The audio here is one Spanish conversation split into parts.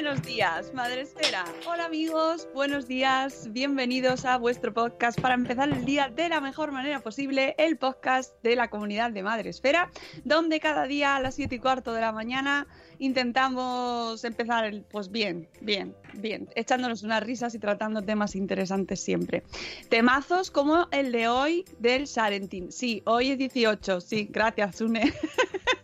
Buenos días, Madre Esfera. Hola amigos, buenos días, bienvenidos a vuestro podcast para empezar el día de la mejor manera posible, el podcast de la comunidad de Madre Esfera, donde cada día a las 7 y cuarto de la mañana intentamos empezar el, pues bien, bien, bien, echándonos unas risas y tratando temas interesantes siempre. Temazos como el de hoy del Sarentín. Sí, hoy es 18, sí, gracias, Une.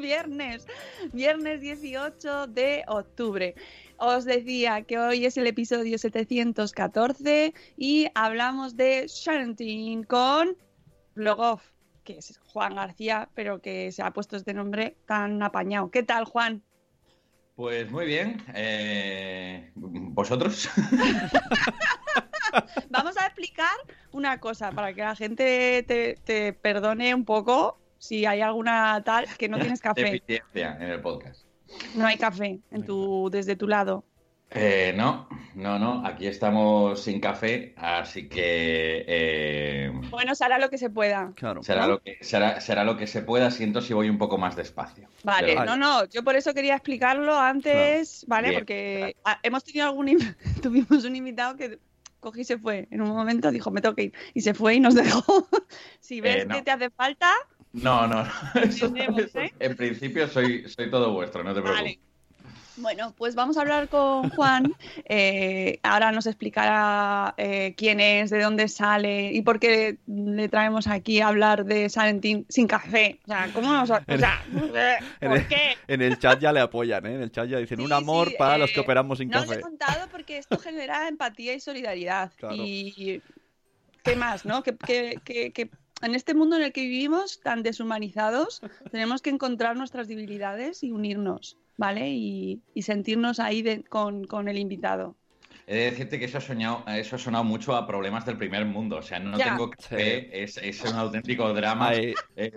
viernes, viernes 18 de octubre. Os decía que hoy es el episodio 714 y hablamos de Sharentin con Logov, que es Juan García, pero que se ha puesto este nombre tan apañado. ¿Qué tal, Juan? Pues muy bien. Eh, ¿Vosotros? Vamos a explicar una cosa para que la gente te, te perdone un poco si hay alguna tal que no tienes café. Deficiencia en el podcast. No hay café en tu, desde tu lado. Eh, no, no, no. Aquí estamos sin café, así que. eh, Bueno, se hará lo que se pueda. Claro. será, lo que, será, será lo que se pueda. Siento si voy un poco más despacio. Vale, Pero- no, no, yo por eso quería explicarlo antes, ¿vale? Bien. Porque hemos tenido algún tuvimos un invitado que cogí y se fue. En un momento dijo, me tengo que ir. Y se fue y nos dejó. si ves Eh, no. que te hace falta, No, no, no. Eso- Entendemos, eso- ¿eh? En principio soy, soy todo vuestro, no te preocupes. Vale. Bueno, pues vamos a hablar con Juan. Eh, ahora nos explicará eh, quién es, de dónde sale y por qué le traemos aquí a hablar de Salentín sin café. O sea, ¿cómo nos.? O sea, En ¿por el, qué? en el chat ya le apoyan, ¿eh? En el chat ya dicen Sí, un amor sí, para los eh, que operamos sin No os he café. contado porque esto genera empatía y solidaridad. Claro. Y qué más, ¿no? Que- que- que en este mundo en el que vivimos, tan deshumanizados, tenemos que encontrar nuestras debilidades y unirnos, ¿vale? Y, y sentirnos ahí de- con, con el invitado. He de decirte que eso ha, soñado, eso ha sonado mucho a problemas del primer mundo. O sea, no Ya. tengo café, es, es un auténtico drama. Eh,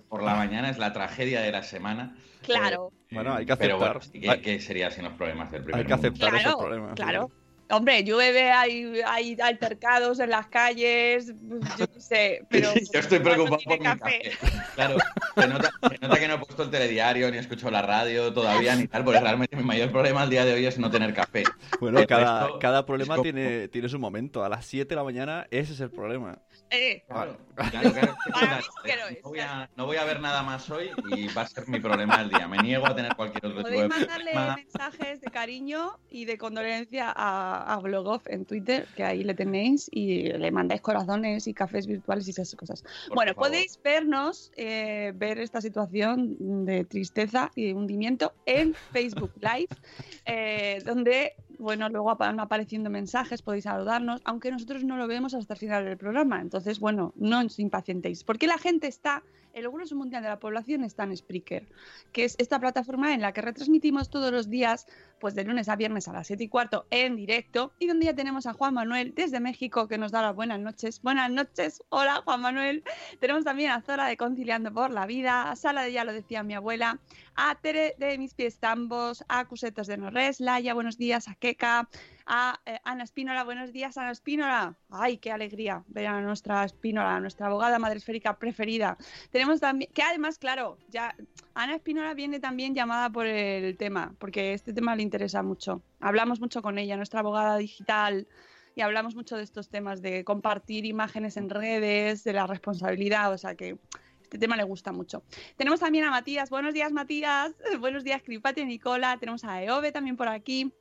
por la mañana es la tragedia de la semana. Claro, Eh, Bueno, hay que Pero bueno, aceptar. ¿qué, qué sería sin los problemas del primer Hay que mundo? aceptar esos claro, problemas. claro. Hombre, llueve, hay, hay altercados en las calles, yo qué sé, pero... Yo estoy preocupado por mi café. Claro, se nota, se nota que no he puesto el telediario, ni he escuchado la radio todavía, ni tal, porque realmente mi mayor problema al día de hoy es no tener café. Bueno, El cada, resto cada es problema como- tiene, tiene su momento. A las 7 de la mañana, ese es el problema. Eh, Claro, claro, claro. No voy, a, no voy a ver nada más hoy y va a ser mi problema del día. Me niego a tener cualquier otro tipo de mandarle problema. mensajes de cariño y de condolencia a, a Blogov en Twitter, que ahí le tenéis, y le mandáis corazones y cafés virtuales y esas cosas. Por bueno, favor. podéis vernos, eh, ver esta situación de tristeza y de hundimiento en Facebook Live, eh, donde, bueno, luego van apareciendo mensajes, podéis saludarnos, aunque nosotros no lo vemos hasta el final del programa. Entonces, bueno, no os impacientéis. Porque la gente está, el Grueso Mundial de la Población está en Spreaker, que es esta plataforma en la que retransmitimos todos los días, pues de lunes a viernes a las 7 y cuarto en directo, y donde ya tenemos a Juan Manuel desde México que nos da las buenas noches. Buenas noches, hola Juan Manuel. Tenemos también a Zora de Conciliando por la Vida, a Sala de Ya lo decía mi abuela, a Tere de Mis Pies Tambos, a Cusetos de Norres, Laia, buenos días, a Keka, a eh, Ana Espínola. Buenos días, Ana Espínola. Ay, qué alegría ver a nuestra Espínola, nuestra abogada madresférica preferida. Tenemos también, que además, claro, ya Ana Espínola viene también llamada por el tema, porque este tema le interesa mucho. Hablamos mucho con ella, nuestra abogada digital, y hablamos mucho de estos temas de compartir imágenes en redes, de la responsabilidad, o sea que este tema le gusta mucho. Tenemos también a Matías. Buenos días, Matías. Buenos días, Cripati Nicola. Tenemos a Eove también por aquí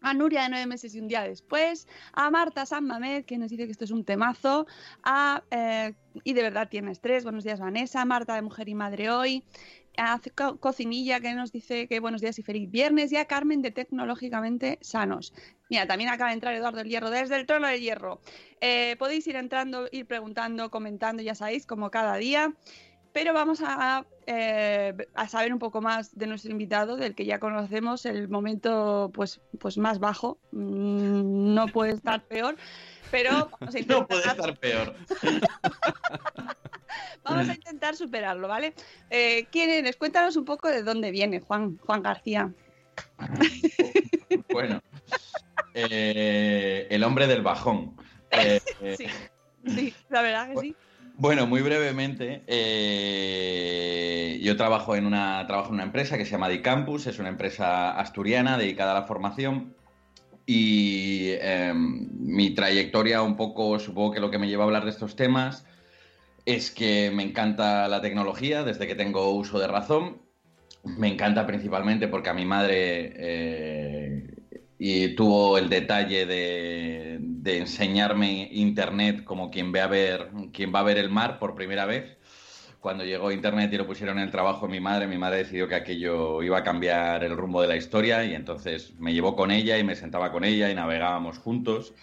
a Nuria de nueve meses y un día después, a Marta San Mamed, que nos dice que esto es un temazo, a, eh, y de verdad tienes tres, buenos días Vanessa, Marta de Mujer y Madre Hoy, a Cocinilla que nos dice que buenos días y feliz viernes, y a Carmen de Tecnológicamente Sanos. Mira, también acaba de entrar Eduardo el Hierro desde el trono del hierro. Eh, podéis ir entrando, ir preguntando, comentando, ya sabéis, como cada día pero vamos eh, a, saber un poco más de nuestro invitado, del que ya conocemos, el momento pues, pues más bajo, mm, no puede estar peor, pero vamos a. No puede estar peor. vamos a intentar superarlo, ¿vale? Eh, ¿Quién eres? Cuéntanos un poco de dónde viene Juan, Juan García. bueno, eh, el hombre del bajón. sí, sí, la verdad que sí. Bueno, muy brevemente, eh, yo trabajo en, una, trabajo en una empresa que se llama Dicampus, es una empresa asturiana dedicada a la formación y em, mi trayectoria un poco, supongo que lo que me lleva a hablar de estos temas es que me encanta la tecnología desde que tengo uso de razón. Me encanta principalmente porque a mi madre eh, y tuvo el detalle de, enseñarme internet como quien ve a ver quien va a ver el mar por primera vez cuando llegó internet y lo pusieron en el trabajo de mi madre mi madre decidió que aquello iba a cambiar el rumbo de la historia y entonces me llevó con ella y me sentaba con ella y navegábamos juntos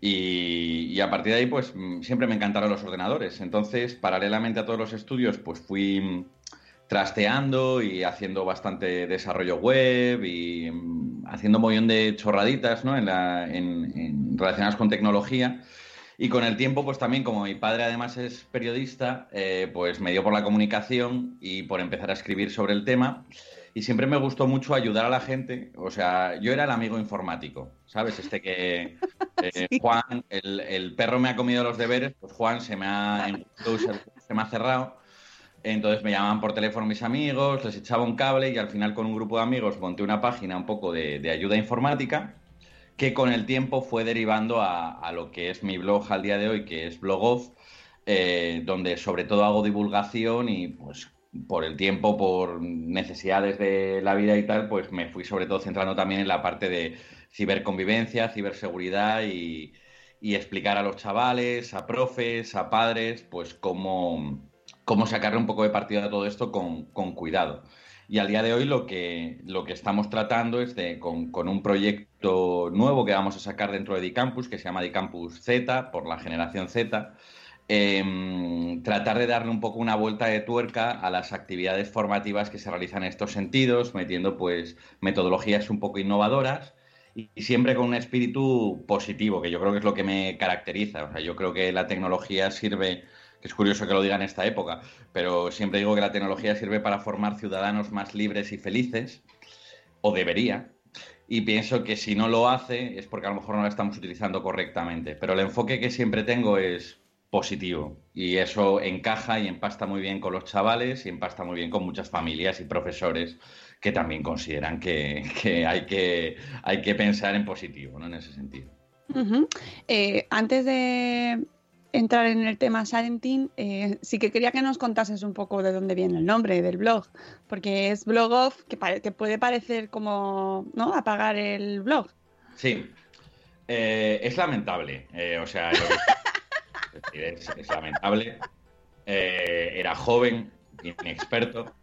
y, a partir de ahí pues siempre me encantaron los ordenadores entonces paralelamente a todos los estudios pues fui trasteando y haciendo bastante desarrollo web y mm, haciendo un montón de chorraditas ¿no? en la, relacionadas con tecnología. Y con el tiempo, pues también, como mi padre además es periodista, eh, pues me dio por la comunicación y por empezar a escribir sobre el tema. Y siempre me gustó mucho ayudar a la gente. O sea, yo era el amigo informático, ¿sabes? Este que eh, Juan, el, el, perro me ha comido los deberes, pues Juan se me ha, se me ha cerrado entonces me llamaban por teléfono mis amigos, les echaba un cable y al final con un grupo de amigos monté una página un poco de, ayuda informática que con el tiempo fue derivando a, lo que es mi blog al día de hoy, que es Blogoff, eh, donde sobre todo hago divulgación y pues por el tiempo, por necesidades de la vida y tal, pues me fui sobre todo centrando también en la parte de ciberconvivencia, ciberseguridad y, explicar a los chavales, a profes, a padres, pues cómo cómo sacarle un poco de partido a todo esto con, cuidado. Y al día de hoy lo que, lo que estamos tratando es de, con, un proyecto nuevo que vamos a sacar dentro de Dicampus, que se llama Dicampus Z, por la generación Z, em, tratar de darle un poco una vuelta de tuerca a las actividades formativas que se realizan en estos sentidos, metiendo pues metodologías un poco innovadoras y, y siempre con un espíritu positivo, que yo creo que es lo que me caracteriza. O sea, yo creo que la tecnología sirve es curioso que lo diga en esta época, pero siempre digo que la tecnología sirve para formar ciudadanos más libres y felices, o debería, y pienso que si no lo hace es porque a lo mejor no la estamos utilizando correctamente. Pero el enfoque que siempre tengo es positivo y eso encaja y empasta muy bien con los chavales y empasta muy bien con muchas familias y profesores que también consideran que, hay, que hay que pensar en positivo, ¿no? En ese sentido. Eh, antes de, entrar en el tema Salentín, eh, sí que quería que nos contases un poco de dónde viene el nombre del blog, porque es blog off, que, que puede parecer como, ¿no? Apagar el blog. Sí, eh, es lamentable, eh, o sea, es, lamentable. era joven, inexperto,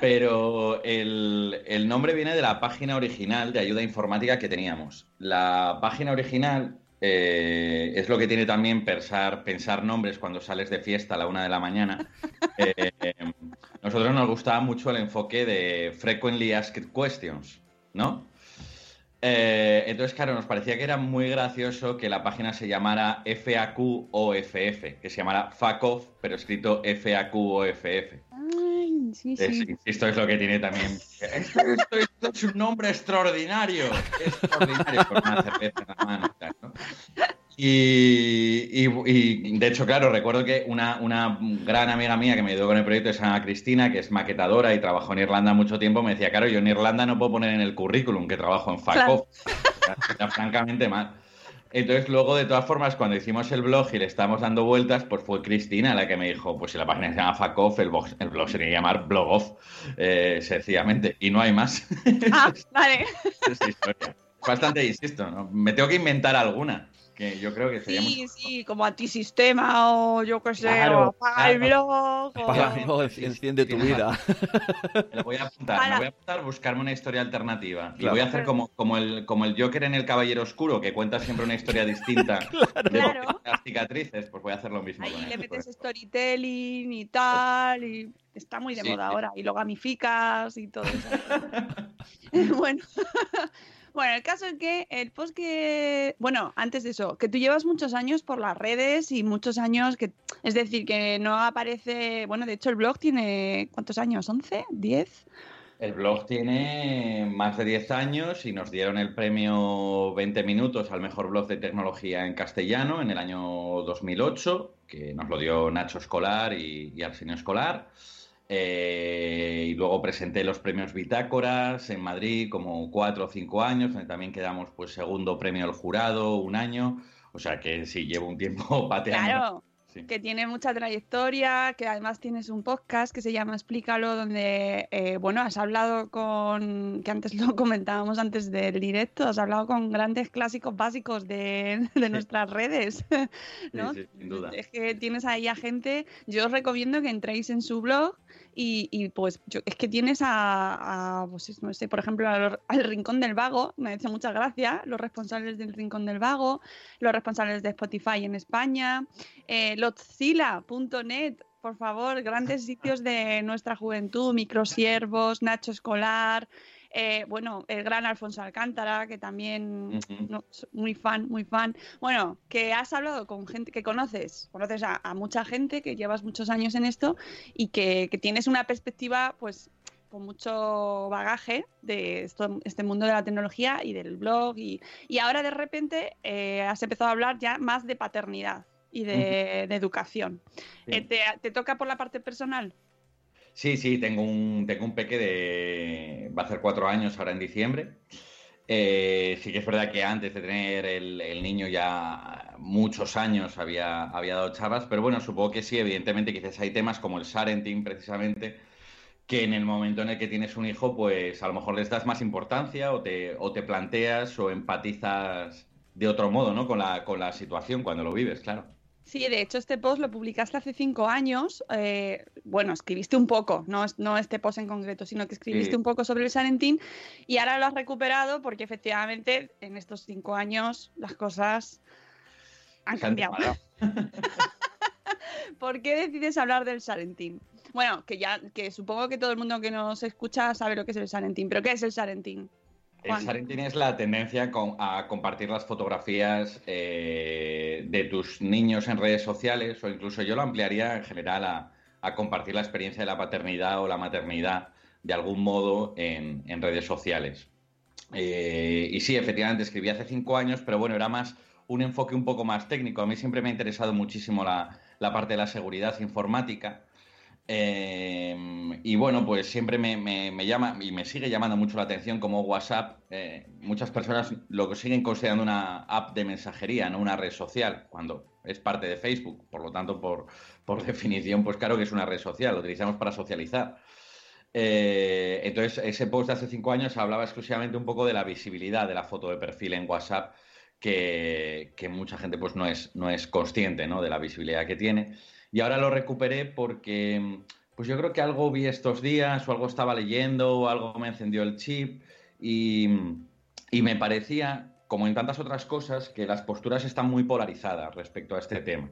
pero el, el nombre viene de la página original de ayuda informática que teníamos. La página original eh, es lo que tiene también pensar, pensar nombres cuando sales de fiesta a la una de la mañana. Eh, nosotros nos gustaba mucho el enfoque de Frequently Asked Questions, ¿no? Eh, entonces, claro, nos parecía que era muy gracioso que la página se llamara FAQ o FF, que se llamara FACOF, pero escrito FAQ o FF. Sí, Es- sí. esto es lo que tiene también. Esto, esto- esto es un nombre extraordinario. Extraordinario con una cerveza en la mano. ¿no? Y, y- y, de hecho, claro, recuerdo que una, una gran amiga mía que me ayudó con el proyecto se llama Cristina, que es maquetadora y trabajó en Irlanda mucho tiempo, me decía, claro, yo en Irlanda no puedo poner en el currículum que trabajo en FACOF. Era francamente mal. Entonces, luego, de todas formas, cuando hicimos el blog y le estábamos dando vueltas, pues fue Cristina la que me dijo, pues si la página se llama FACOF, el blog, el blog se tiene que llamar Blogoff, eh, sencillamente. Y no hay más. Ah, vale. Esa historia. Bastante, insisto, ¿no? Me tengo que inventar alguna, que yo creo que sería Sí, muy... sí, como antisistema o yo qué sé, Claro, o apaga el blog. o- enciende sí, tu sí. vida. Me lo voy a apuntar, Para. me voy a apuntar, buscarme una historia alternativa. Y Claro. voy a hacer como, como, el, como el Joker en El Caballero Oscuro, que cuenta siempre una historia distinta de Claro. las cicatrices, pues voy a hacer lo mismo Ahí con le él, metes pues. storytelling y tal, y está muy de Sí, moda sí. ahora, y lo gamificas y todo eso. bueno. Bueno, el caso es que el post que, bueno, antes de eso, que tú llevas muchos años por las redes y muchos años que, es decir, que no aparece, bueno, de hecho el blog tiene, ¿cuántos años? ¿11? ¿10? El blog tiene más de 10 años y nos dieron el premio 20 minutos al mejor blog de tecnología en castellano en el año 2008, que nos lo dio Nacho Escolar y, y Arsenio Escolar. Eh, y luego presenté los premios Bitácoras en Madrid como cuatro o cinco años, donde también quedamos pues segundo premio al jurado un año. O sea que sí, llevo un tiempo pateando. Claro, Sí. que tiene mucha trayectoria, que además tienes un podcast que se llama Explícalo, donde, eh, bueno, has hablado con, que antes lo comentábamos antes del directo, has hablado con grandes clásicos básicos de, de nuestras redes, ¿no? sí, sin duda. Es que tienes ahí a gente, yo os recomiendo que entréis en su blog y, y, pues yo, es que tienes a, a, pues no sé, por ejemplo, al, Rincón del Vago, me hace mucha gracia, los responsables del Rincón del Vago, los responsables de Spotify en España, eh, lotzila.net, por favor, grandes sitios de nuestra juventud, Microsiervos, Nacho Escolar, eh, bueno, el gran Alfonso Alcántara, que también no, soy muy fan, muy fan. Bueno, que has hablado con gente que conoces, conoces a, a mucha gente que llevas muchos años en esto y que, que tienes una perspectiva, pues, con mucho bagaje de esto, este mundo de la tecnología y del blog y, y ahora de repente eh, has empezado a hablar ya más de paternidad y de, de educación. Sí. Eh, te, te toca por la parte personal? Sí, sí, tengo un, tengo un peque de... va a hacer cuatro años ahora en diciembre. Eh, sí que es verdad que antes de tener el, el niño ya muchos años había, había dado charlas, pero bueno, supongo que sí, evidentemente quizás hay temas como el Sarenting precisamente, que en el momento en el que tienes un hijo, pues a lo mejor les das más importancia o te, o te planteas o empatizas de otro modo, ¿no? Con la, con la situación cuando lo vives, claro. Sí, de hecho este post lo publicaste hace cinco años. eh, bueno, escribiste un poco, no, no este post en concreto, sino que escribiste Sí. un poco sobre el Salentín y ahora lo has recuperado porque efectivamente en estos cinco años las cosas han cambiado. ¿Por qué decides hablar del Salentín? Bueno, que ya, que supongo que todo el mundo que nos escucha sabe lo que es el Salentín, pero ¿qué es el Salentín? El Juan. Sarentín es la tendencia con- a compartir las fotografías eh, de tus niños en redes sociales o incluso yo lo ampliaría en general a, a compartir la experiencia de la paternidad o la maternidad de algún modo en, en redes sociales. Eh, y sí, efectivamente, escribí hace cinco años, pero bueno, era más un enfoque un poco más técnico. A mí siempre me ha interesado muchísimo la, la parte de la seguridad informática. Eh, y bueno, pues siempre me, me- llama y me sigue llamando mucho la atención como WhatsApp. eh, muchas personas lo siguen considerando una app de mensajería, no una red social, cuando es parte de Facebook. Por lo tanto, por, por definición, pues claro que es una red social, lo utilizamos para socializar. Eh, entonces, ese post de hace cinco años hablaba exclusivamente un poco de la visibilidad de la foto de perfil en WhatsApp, que, que mucha gente pues no es, no es consciente ¿no? de la visibilidad que tiene. Y ahora lo recuperé porque pues yo creo que algo vi estos días o algo estaba leyendo o algo me encendió el chip y, y me parecía, como en tantas otras cosas, que las posturas están muy polarizadas respecto a este tema.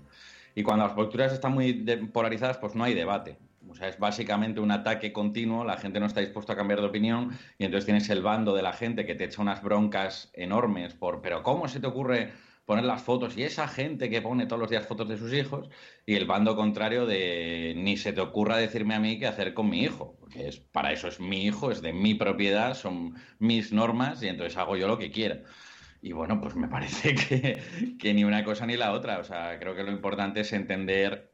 Y cuando las posturas están muy polarizadas, pues no hay debate. O sea, es básicamente un ataque continuo, la gente no está dispuesta a cambiar de opinión y entonces tienes el bando de la gente que te echa unas broncas enormes por, pero ¿cómo se te ocurre poner las fotos y esa gente que pone todos los días fotos de sus hijos y el bando contrario de ni se te ocurra decirme a mí qué hacer con mi hijo, porque es para eso es mi hijo, es de mi propiedad, son mis normas y entonces hago yo lo que quiera. Y bueno, pues me parece que, que ni una cosa ni la otra. O sea, creo que lo importante es entender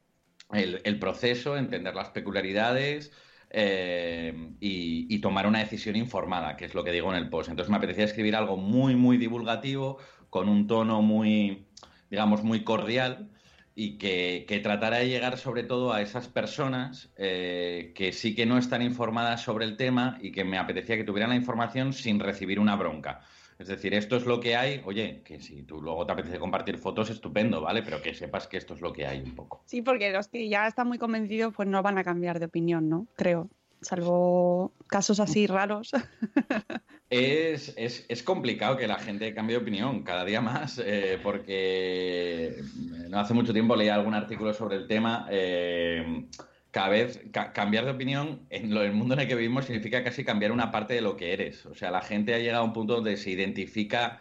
el, proceso, entender las peculiaridades, eh, y, y, tomar una decisión informada, que es lo que digo en el post. Entonces me apetecía escribir algo muy, muy divulgativo, con un tono muy, digamos, muy cordial y que, que tratara de llegar sobre todo a esas personas eh, que sí que no están informadas sobre el tema y que me apetecía que tuvieran la información sin recibir una bronca. Es decir, esto es lo que hay. Oye, que si tú luego te apetece compartir fotos, estupendo, ¿vale? Pero que sepas que esto es lo que hay un poco. Sí, porque los que ya están muy convencidos, pues no van a cambiar de opinión, ¿no? Creo. Salvo casos así raros. Es, es, es, complicado que la gente cambie de opinión cada día más, eh, porque no hace mucho tiempo leí algún artículo sobre el tema. Eh, cada vez ca cambiar de opinión en lo, el mundo en el que vivimos significa casi cambiar una parte de lo que eres. O sea, la gente ha llegado a un punto donde se identifica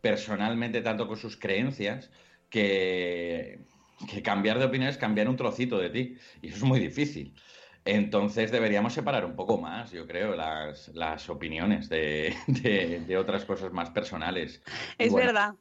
personalmente tanto con sus creencias que, que cambiar de opinión es cambiar un trocito de ti. Y eso es muy difícil. Entonces deberíamos separar un poco más, yo creo, las, las opiniones de, de, de, otras cosas más personales. Es bueno, verdad.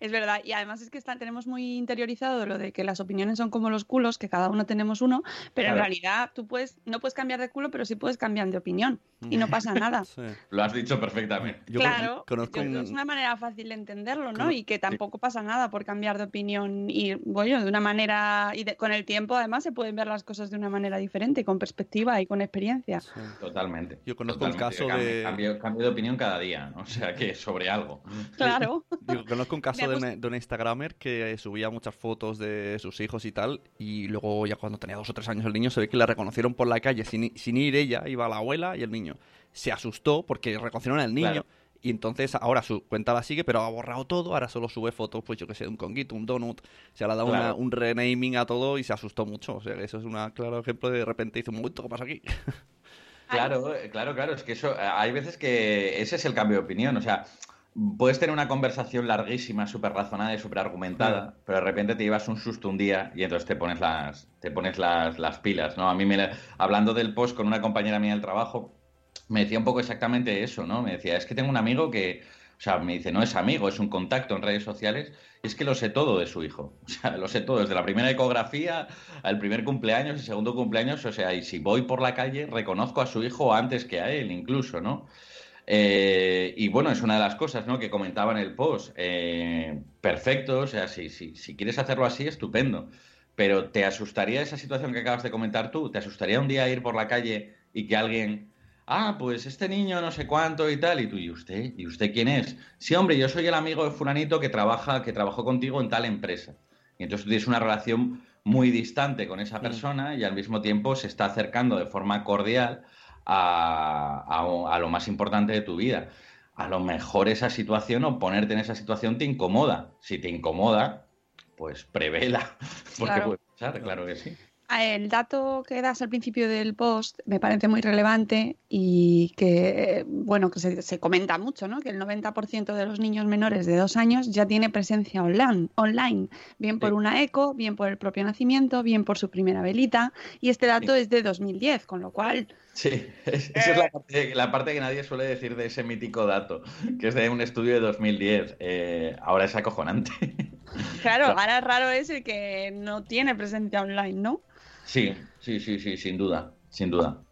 Es verdad, y además es que está, tenemos muy interiorizado lo de que las opiniones son como los culos, que cada uno tenemos uno, pero claro. en realidad tú puedes, no puedes cambiar de culo, pero sí puedes cambiar de opinión y no pasa nada. Sí. Lo has dicho perfectamente. Yo claro, conozco un... es una manera fácil de entenderlo, ¿no? Con... Y que tampoco sí. pasa nada por cambiar de opinión y, bueno, de una manera, y de, con el tiempo además se pueden ver las cosas de una manera diferente, con perspectiva y con experiencia. Sí. Totalmente. Yo conozco Totalmente. un caso cambio, de... Cambio, cambio, de opinión cada día, ¿no? o sea, que sobre algo. Claro. Yo conozco un caso de una, de una Instagramer que subía muchas fotos de sus hijos y tal, y luego ya cuando tenía dos o tres años el niño se ve que la reconocieron por la calle sin, sin ir ella, iba la abuela y el niño. Se asustó porque reconocieron al niño. Claro. Y entonces ahora su cuenta la sigue, pero ha borrado todo. Ahora solo sube fotos, pues yo que sé, de un conguito, un donut. Se le ha dado claro. una, un renaming a todo y se asustó mucho. O sea, eso es un claro ejemplo de de repente dice un momento, ¿qué pasa aquí? Claro, claro, claro. Es que eso, hay veces que ese es el cambio de opinión. O sea, puedes tener una conversación larguísima, súper razonada y súper argumentada, pero de repente te llevas un susto un día y entonces te pones las, te pones las, las pilas, ¿no? A mí, me, hablando del post con una compañera mía del trabajo, me decía un poco exactamente eso, ¿no? Me decía, es que tengo un amigo que, o sea, me dice, no es amigo, es un contacto en redes sociales, y es que lo sé todo de su hijo. O sea, lo sé todo, desde la primera ecografía al primer cumpleaños, el segundo cumpleaños, o sea, y si voy por la calle, reconozco a su hijo antes que a él, incluso, ¿no? Eh, y bueno, es una de las cosas ¿no? que comentaba en el post. Eh, perfecto, o sea, si, si, si, quieres hacerlo así, estupendo. Pero ¿te asustaría esa situación que acabas de comentar tú? ¿Te asustaría un día ir por la calle y que alguien, ah, pues este niño no sé cuánto y tal, y tú, ¿y usted? ¿Y usted quién es? Sí, hombre, yo soy el amigo de fulanito que trabaja, que trabajó contigo en tal empresa. Y entonces tú tienes una relación muy distante con esa persona y al mismo tiempo se está acercando de forma cordial a, a, a, lo más importante de tu vida. A lo mejor esa situación o ponerte en esa situación te incomoda. Si te incomoda, pues prevela, porque claro. puede pasar, claro que sí. El dato que das al principio del post me parece muy relevante y que, bueno, que se, se comenta mucho, ¿no? Que el 90% de los niños menores de dos años ya tiene presencia online, online bien por sí. una eco, bien por el propio nacimiento, bien por su primera velita. Y este dato sí. es de 2010, con lo cual... Sí, esa es la parte, la parte, que nadie suele decir de ese mítico dato, que es de un estudio de 2010. Eh, ahora es acojonante. Claro, ahora es raro es el que no tiene presencia online, ¿no? Sí, sí, sí, sí, sin duda, sin duda.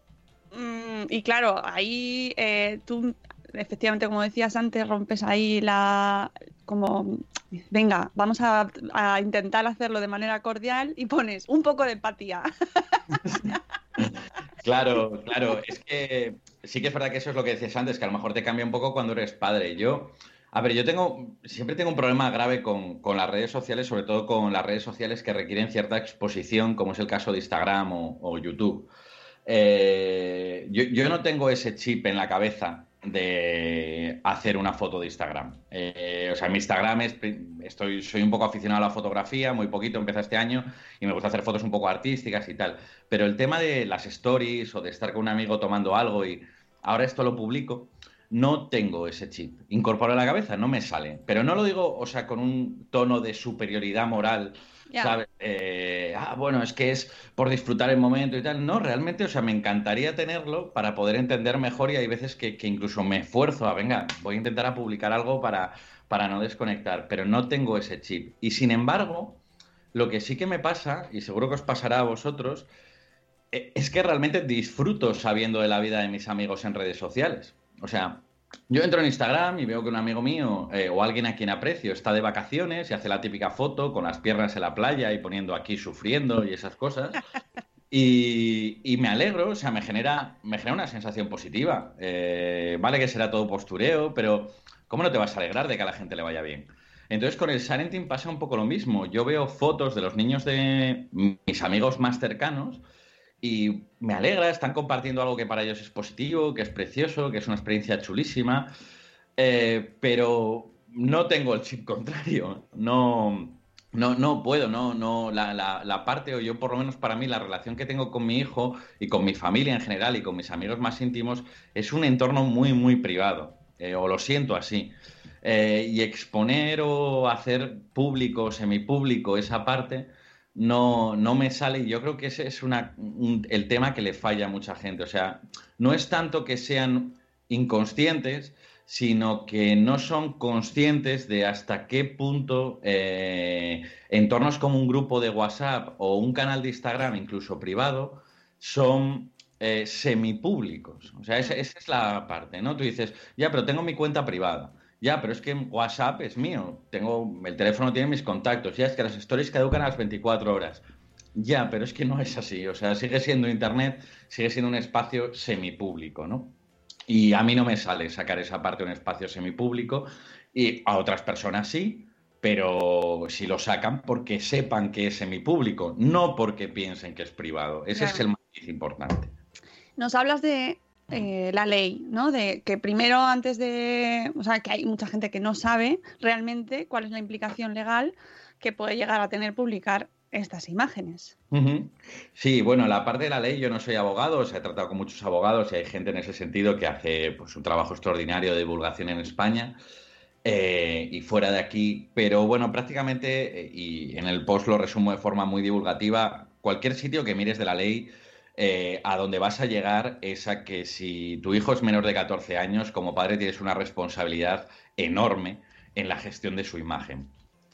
Mm, y claro, ahí eh, tú, efectivamente, como decías antes, rompes ahí la... como, venga, vamos a, a intentar hacerlo de manera cordial y pones un poco de empatía. claro, claro, es que sí que es verdad que eso es lo que decías antes, que a lo mejor te cambia un poco cuando eres padre. Yo... A ver, yo tengo, siempre tengo un problema grave con, con, las redes sociales, sobre todo con las redes sociales que requieren cierta exposición, como es el caso de Instagram o, o YouTube. Eh, yo, yo, no tengo ese chip en la cabeza de hacer una foto de Instagram. Eh, o sea, mi Instagram es, estoy, soy un poco aficionado a la fotografía, muy poquito, empecé este año y me gusta hacer fotos un poco artísticas y tal. Pero el tema de las stories o de estar con un amigo tomando algo y ahora esto lo publico, no tengo ese chip incorporado en la cabeza, no me sale. Pero no lo digo, o sea, con un tono de superioridad moral, ¿sabes? Eh, ah, bueno, es que es por disfrutar el momento y tal. No, realmente, o sea, me encantaría tenerlo para poder entender mejor y hay veces que, incluso me esfuerzo a, venga, voy a intentar a publicar algo para, para no desconectar, pero no tengo ese chip. Y sin embargo, lo que sí que me pasa, y seguro que os pasará a vosotros, eh, es que realmente disfruto sabiendo de la vida de mis amigos en redes sociales. O sea, yo entro en Instagram y veo que un amigo mío eh, o alguien a quien aprecio está de vacaciones y hace la típica foto con las piernas en la playa y poniendo aquí sufriendo y esas cosas. Y, me alegro, o sea, me genera, me genera una sensación positiva. Eh, vale que será todo postureo, pero ¿cómo no te vas a alegrar de que a la gente le vaya bien? Entonces con el Sarentin pasa un poco lo mismo. Yo veo fotos de los niños de mis amigos más cercanos y me alegra, están compartiendo algo que para ellos es positivo, que es precioso, que es una experiencia chulísima, eh, pero no tengo el chip contrario, no, no, no puedo, no, no, la, la, parte, o yo por lo menos para mí, la relación que tengo con mi hijo y con mi familia en general y con mis amigos más íntimos es un entorno muy, muy privado, eh, o lo siento así. Eh, y exponer o hacer público, semipúblico esa parte, no, no me sale y yo creo que ese es una, el tema que le falla a mucha gente. O sea, no es tanto que sean inconscientes, sino que no son conscientes de hasta qué punto eh, entornos como un grupo de WhatsApp o un canal de Instagram, incluso privado, son eh, semipúblicos. O sea, esa, esa, es la parte, ¿no? Tú dices, ya, pero tengo mi cuenta privada. Ya, pero es que WhatsApp es mío. Tengo, el teléfono tiene mis contactos. Ya es que las stories caducan a las 24 horas. Ya, pero es que no es así. O sea, sigue siendo Internet, sigue siendo un espacio semipúblico, ¿no? Y a mí no me sale sacar esa parte de un espacio semipúblico y a otras personas sí, pero si lo sacan porque sepan que es semipúblico, no porque piensen que es privado. Ese es el más importante. Nos hablas de eh, la ley, ¿no? De que primero antes de, o sea, que hay mucha gente que no sabe realmente cuál es la implicación legal que puede llegar a tener publicar estas imágenes. Sí, bueno, la parte de la ley, yo no soy abogado, se he tratado con muchos abogados y hay gente en ese sentido que hace pues, un trabajo extraordinario de divulgación en España. Eh, y fuera de aquí, pero bueno, prácticamente, eh, y en el post lo resumo de forma muy divulgativa, cualquier sitio que mires de la ley eh, a donde vas a llegar es a que si tu hijo es menor de 14 años, como padre tienes una responsabilidad enorme en la gestión de su imagen.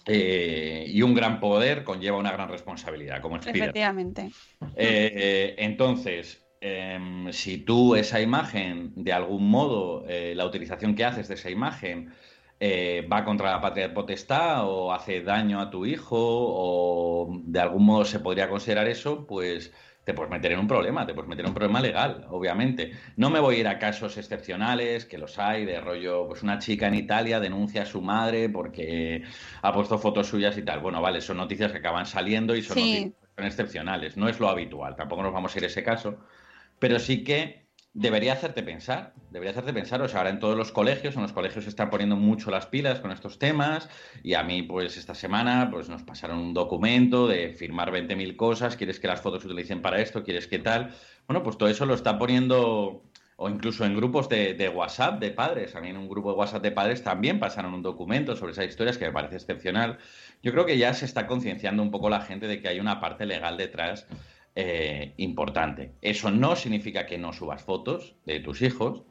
Eh, y un gran poder conlleva una gran responsabilidad, como Efectivamente. Eh, entonces, em, si tú esa imagen, de algún modo, la utilización que haces de esa imagen, va contra la patria de potestad o hace daño a tu hijo o de algún modo se podría considerar eso, pues te puedes meter en un problema, te puedes meter en un problema legal, obviamente. No me voy a ir a casos excepcionales, que los hay, de rollo, pues una chica en Italia denuncia a su madre porque ha puesto fotos suyas y tal. Bueno, vale, son noticias que acaban saliendo y son noticias excepcionales, no es lo habitual, tampoco nos vamos a ir a ese caso, pero sí que debería hacerte pensar, debería hacerte pensar, o sea, ahora en todos los colegios, en los colegios se están poniendo mucho las pilas con estos temas y a mí pues esta semana pues nos pasaron un documento de firmar 20.000 cosas, quieres que las fotos se utilicen para esto, quieres que tal, bueno, pues todo eso lo está poniendo o incluso en grupos de, WhatsApp de padres, a mí en un grupo de WhatsApp de padres también pasaron un documento sobre esas historias que me parece excepcional. Yo creo que ya se está concienciando un poco la gente de que hay una parte legal detrás eh, importante. Eso no significa que no subas fotos de tus hijos,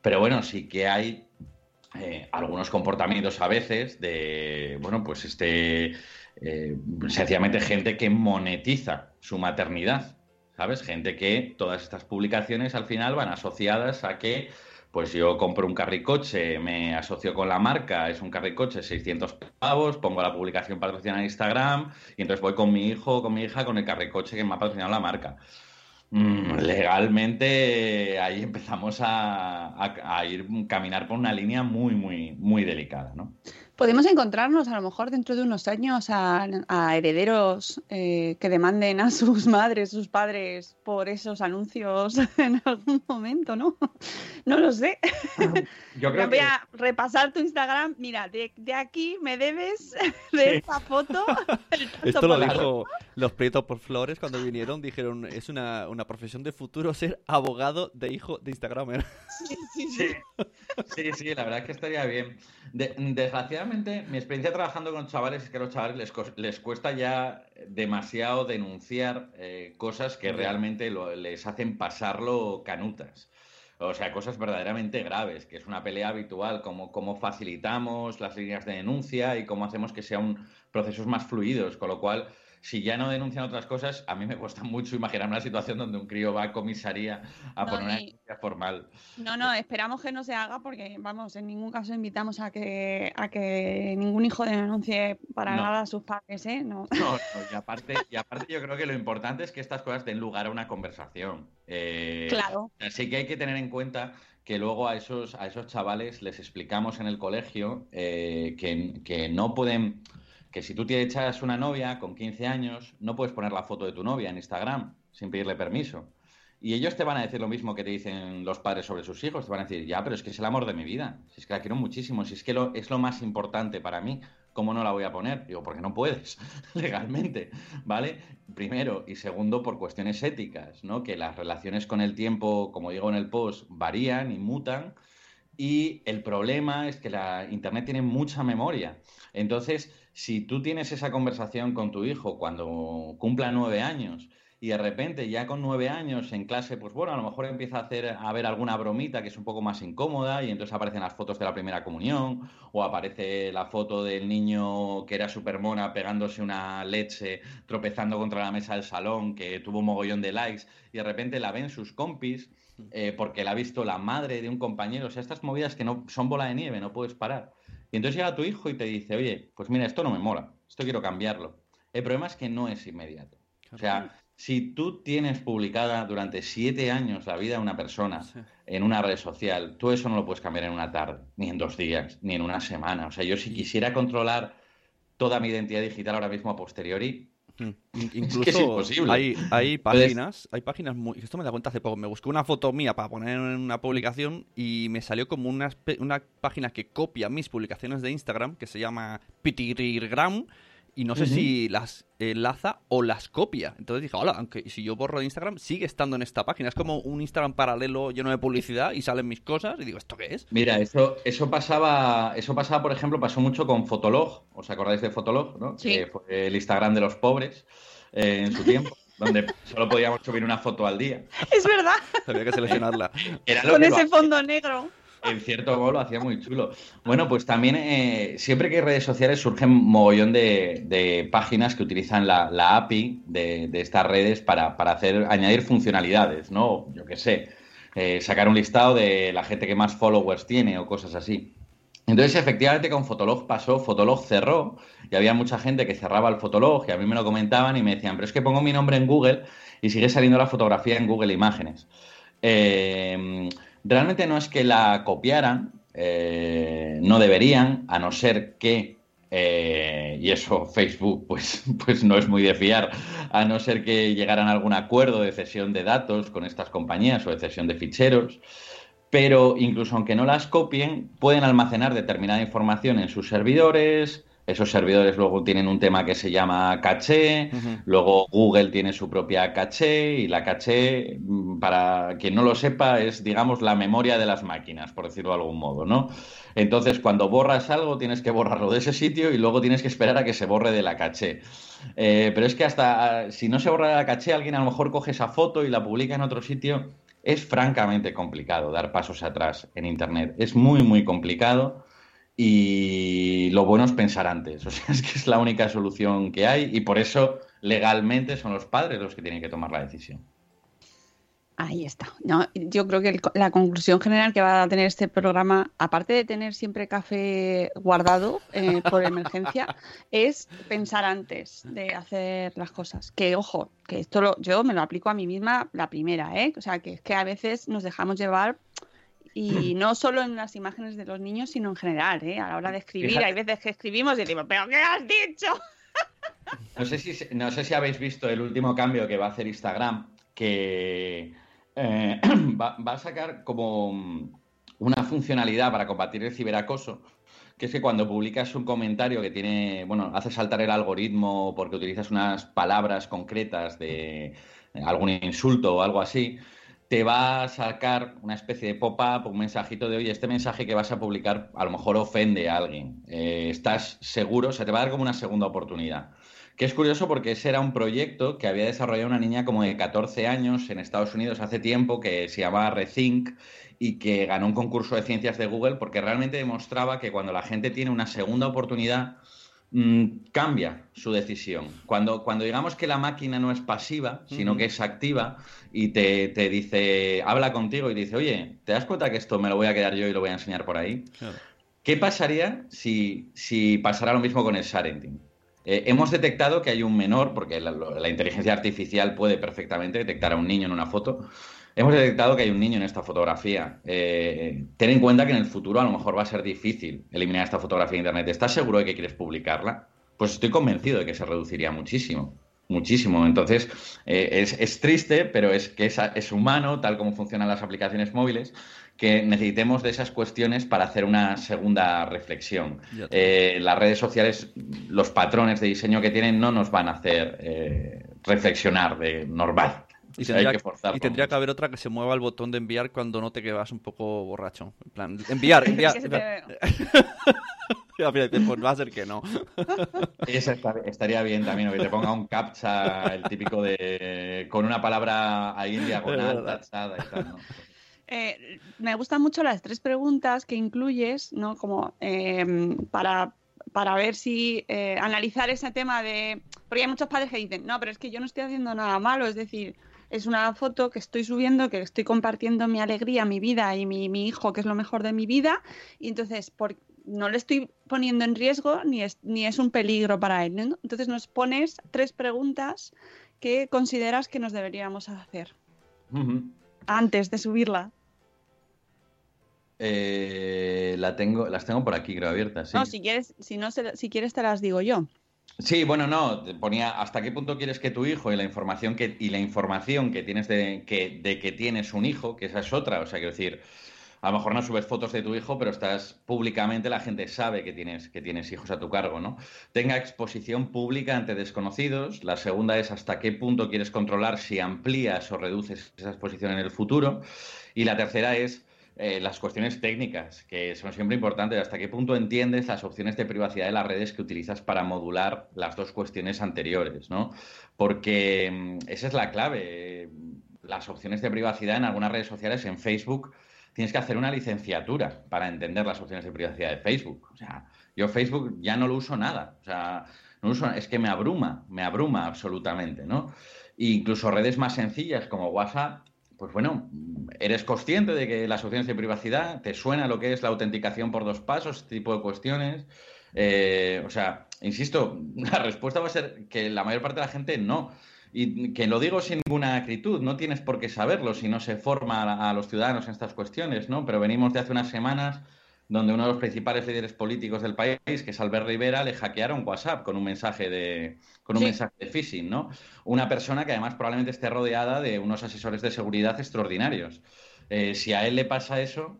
pero bueno, sí que hay eh, algunos comportamientos a veces de, bueno, pues este, eh, sencillamente gente que monetiza su maternidad, ¿sabes? Gente que todas estas publicaciones al final van asociadas a que pues yo compro un carricoche, me asocio con la marca, es un carricoche 600 pavos, pongo la publicación patrocinada en Instagram y entonces voy con mi hijo con mi hija con el carricoche que me ha patrocinado la marca. Mm, legalmente ahí empezamos a, ir caminar por una línea muy, muy, muy delicada, ¿no? Podemos encontrarnos a lo mejor dentro de unos años a, herederos eh, que demanden a sus madres, sus padres por esos anuncios en algún momento, ¿no? No lo sé. Yo creo voy a repasar tu Instagram. Mira, de, aquí me debes de esta foto. Esto lo dijo los Prietos por Flores cuando vinieron. Dijeron, es una, una profesión de futuro ser abogado de hijo de Instagramer. Sí, sí, sí. La verdad es que estaría bien. desgraciadamente, mi experiencia trabajando con chavales es que a los chavales les, les cuesta ya demasiado denunciar eh, cosas que realmente les hacen pasarlo canutas. O sea, cosas verdaderamente graves, que es una pelea habitual, como cómo facilitamos las líneas de denuncia y cómo hacemos que sean procesos más fluidos, con lo cual si ya no denuncian otras cosas, a mí me cuesta mucho imaginar una situación donde un crío va a comisaría a poner una denuncia formal. No, no, esperamos que no se haga porque, vamos, en ningún caso invitamos a que, a que ningún hijo denuncie para nada a sus padres, ¿eh? No. No, y, aparte, y aparte yo creo que lo importante es que estas cosas den lugar a una conversación. Eh, claro. Así que hay que tener en cuenta que luego a esos, a esos chavales les explicamos en el colegio eh, que, que no pueden que si tú te echas una novia con 15 años, no puedes poner la foto de tu novia en Instagram sin pedirle permiso. Y ellos te van a decir lo mismo que te dicen los padres sobre sus hijos. Te van a decir, ya, pero es que es el amor de mi vida. Si es que la quiero muchísimo. Si es que lo, es lo más importante para mí. ¿Cómo no la voy a poner? Digo, porque no puedes legalmente, ¿vale? Primero. Y segundo, por cuestiones éticas, ¿no? Que las relaciones con el tiempo, como digo en el post, varían y mutan. Y el problema es que la Internet tiene mucha memoria. Entonces, si tú tienes esa conversación con tu hijo cuando cumpla nueve años y de repente ya con nueve años en clase, pues bueno, a lo mejor empieza a hacer a ver alguna bromita que es un poco más incómoda y entonces aparecen las fotos de la primera comunión o aparece la foto del niño que era super mona pegándose una leche tropezando contra la mesa del salón que tuvo un mogollón de likes y de repente la ven sus compis eh, porque la ha visto la madre de un compañero, o sea, estas movidas que no son bola de nieve, no puedes parar. Y entonces llega tu hijo y te dice, oye, pues mira, esto no me mola, esto quiero cambiarlo. El problema es que no es inmediato. O sea, si tú tienes publicada durante siete años la vida de una persona en una red social, tú eso no lo puedes cambiar en una tarde, ni en dos días, ni en una semana. O sea, yo si quisiera controlar toda mi identidad digital ahora mismo a posteriori, Incluso hay, hay páginas, hay páginas muy... Esto me da cuenta hace poco. Me busqué una foto mía para poner en una publicación y me salió como una, una página que copia mis publicaciones de Instagram que se llama Pitirgram y no sé si las enlaza o las copia. Entonces dije, hola, aunque si yo borro de Instagram, sigue estando en esta página. Es como un Instagram paralelo lleno de publicidad y salen mis cosas y digo, ¿esto qué es? Mira, eso, eso pasaba, eso pasaba, por ejemplo, pasó mucho con Fotolog. ¿Os acordáis de Fotolog? ¿no? Que fue el Instagram de los pobres eh, en su tiempo. donde solo podíamos subir una foto al día. Es verdad. Había que seleccionarla. Con ese fondo negro en cierto modo lo hacía muy chulo. Bueno, pues también eh, siempre que hay redes sociales surgen mogollón de, páginas que utilizan la, API de, estas redes para, hacer, añadir funcionalidades, ¿no? Yo qué sé, eh, sacar un listado de la gente que más followers tiene o cosas así. Entonces, efectivamente, con Fotolog pasó, Fotolog cerró y había mucha gente que cerraba el Fotolog y a mí me lo comentaban y me decían, pero es que pongo mi nombre en Google y sigue saliendo la fotografía en Google Imágenes. Eh, Realmente no es que la copiaran, eh, no deberían, a no ser que, eh, y eso Facebook pues, pues no es muy de fiar, a no ser que llegaran a algún acuerdo de cesión de datos con estas compañías o de cesión de ficheros. Pero incluso aunque no las copien, pueden almacenar determinada información en sus servidores, esos servidores luego tienen un tema que se llama caché, luego Google tiene su propia caché y la caché, mm, para quien no lo sepa, es, digamos, la memoria de las máquinas, por decirlo de algún modo, ¿no? Entonces, cuando borras algo, tienes que borrarlo de ese sitio y luego tienes que esperar a que se borre de la caché. Eh, pero es que hasta si no se borra de la caché, alguien a lo mejor coge esa foto y la publica en otro sitio. Es francamente complicado dar pasos atrás en Internet. Es muy, muy complicado. Y lo bueno es pensar antes. O sea, es que es la única solución que hay y por eso legalmente son los padres los que tienen que tomar la decisión. Ahí está. yo creo que la conclusión general que va a tener este programa, aparte de tener siempre café guardado eh, por emergencia, es pensar antes de hacer las cosas. Que ojo, que esto lo, yo me lo aplico a mí misma la primera, ¿eh? O sea, que es que a veces nos dejamos llevar Y no solo en las imágenes de los niños, sino en general, ¿eh? A la hora de escribir, hay veces que escribimos y decimos, ¿pero qué has dicho? No sé, si, no sé si habéis visto el último cambio que va a hacer Instagram, que eh, va, a sacar como una funcionalidad para combatir el ciberacoso, que es que cuando publicas un comentario que tiene, bueno, hace saltar el algoritmo porque utilizas unas palabras concretas de algún insulto o algo así, te va a sacar una especie de pop-up, un mensajito de, oye, este mensaje que vas a publicar a lo mejor ofende a alguien. Eh, ¿Estás seguro? O sea, te va a dar como una segunda oportunidad. Que es curioso porque ese era un proyecto que había desarrollado una niña como de 14 años en Estados Unidos hace tiempo que se llamaba Rethink y que ganó un concurso de ciencias de Google porque realmente demostraba que cuando la gente tiene una segunda oportunidad cambia su decisión. Cuando, cuando digamos que la máquina no es pasiva, sino que es activa y te, dice, habla contigo y dice, oye, ¿te das cuenta que esto me lo voy a quedar yo y lo voy a enseñar por ahí? ¿Qué pasaría si, si pasara lo mismo con el sharing? Eh, hemos detectado que hay un menor, porque la, inteligencia artificial puede perfectamente detectar a un niño en una foto. Hemos detectado que hay un niño en esta fotografía. Eh, ten en cuenta que en el futuro a lo mejor va a ser difícil eliminar esta fotografía de Internet. ¿Estás seguro de que quieres publicarla? Pues estoy convencido de que se reduciría muchísimo. Muchísimo. Entonces, eh, es, triste, pero es que es humano, tal como funcionan las aplicaciones móviles que necesitemos de esas cuestiones para hacer una segunda reflexión. Eh, las redes sociales, los patrones de diseño que tienen no nos van a hacer eh, reflexionar de normal. Y, tendría, que, y tendría que haber otra que se mueva el botón de enviar cuando no te quedas un poco borracho. En plan, enviar, enviar. pues va a ser que no. Eso estaría bien también, que te ponga un captcha, el típico de. con una palabra ahí en diagonal, tachada y tal, ¿no? Eh, me gustan mucho las tres preguntas que incluyes, ¿no? Como em, para, para, ver si eh, analizar ese tema de. Porque hay muchos padres que dicen, no, pero es que yo no estoy haciendo nada malo, es decir, es una foto que estoy subiendo, que estoy compartiendo mi alegría, mi vida y mi, hijo, que es lo mejor de mi vida, y entonces por, no le estoy poniendo en riesgo ni es, ni es un peligro para él. Entonces nos pones tres preguntas que consideras que nos deberíamos hacer antes de subirla. Eh, la tengo, las tengo por aquí, creo, abiertas. No, si quieres, si no, si quieres te las digo yo. Sí, bueno, no, ponía hasta qué punto quieres que tu hijo y la información que, y la información que tienes de que, de que tienes un hijo, que esa es otra, o sea, quiero decir, a lo mejor no subes fotos de tu hijo, pero estás públicamente, la gente sabe que tienes, que tienes hijos a tu cargo, ¿no? Tenga exposición pública ante desconocidos. La segunda es hasta qué punto quieres controlar si amplías o reduces esa exposición en el futuro. Y la tercera es eh, las cuestiones técnicas, que son siempre importantes. ¿Hasta qué punto entiendes las opciones de privacidad de las redes que utilizas para modular las dos cuestiones anteriores? ¿no? Porque mm, esa es la clave. Las opciones de privacidad en algunas redes sociales, en Facebook, tienes que hacer una licenciatura para entender las opciones de privacidad de Facebook. O sea, yo Facebook ya no lo uso nada. O sea, no uso, es que me abruma, me abruma absolutamente, ¿no? E incluso redes más sencillas como WhatsApp, pues bueno, eres consciente de que las opciones de privacidad, te suena lo que es la autenticación por dos pasos, este tipo de cuestiones. Eh, o sea, insisto, la respuesta va a ser que la mayor parte de la gente no. Y que lo digo sin ninguna acritud, no tienes por qué saberlo si no se forma a, a los ciudadanos en estas cuestiones, ¿no? Pero venimos de hace unas semanas donde uno de los principales líderes políticos del país, que es Albert Rivera, le hackearon WhatsApp con un mensaje de con un mensaje de phishing, ¿no? Una persona que además probablemente esté rodeada de unos asesores de seguridad extraordinarios. Eh, si a él le pasa eso,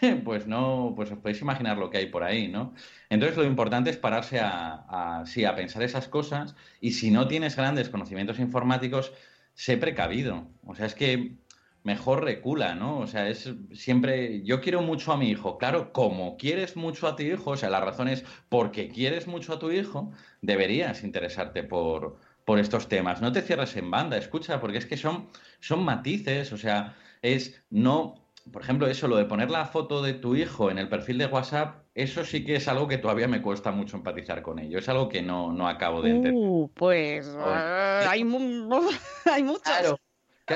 pues no, pues os podéis imaginar lo que hay por ahí, ¿no? Entonces lo importante es pararse a, sí, a pensar esas cosas y si no tienes grandes conocimientos informáticos, sé precavido. O sea, es que mejor recula, ¿no? O sea, es siempre, yo quiero mucho a mi hijo, claro, como quieres mucho a tu hijo, o sea, la razón es porque quieres mucho a tu hijo, deberías interesarte por, por estos temas. No te cierres en banda, escucha, porque es que son, son matices, o sea, es no, por ejemplo, eso, lo de poner la foto de tu hijo en el perfil de WhatsApp, eso sí que es algo que todavía me cuesta mucho empatizar con ello. Es algo que no, no acabo de entender. Uh, pues hay, hay muchos. Claro,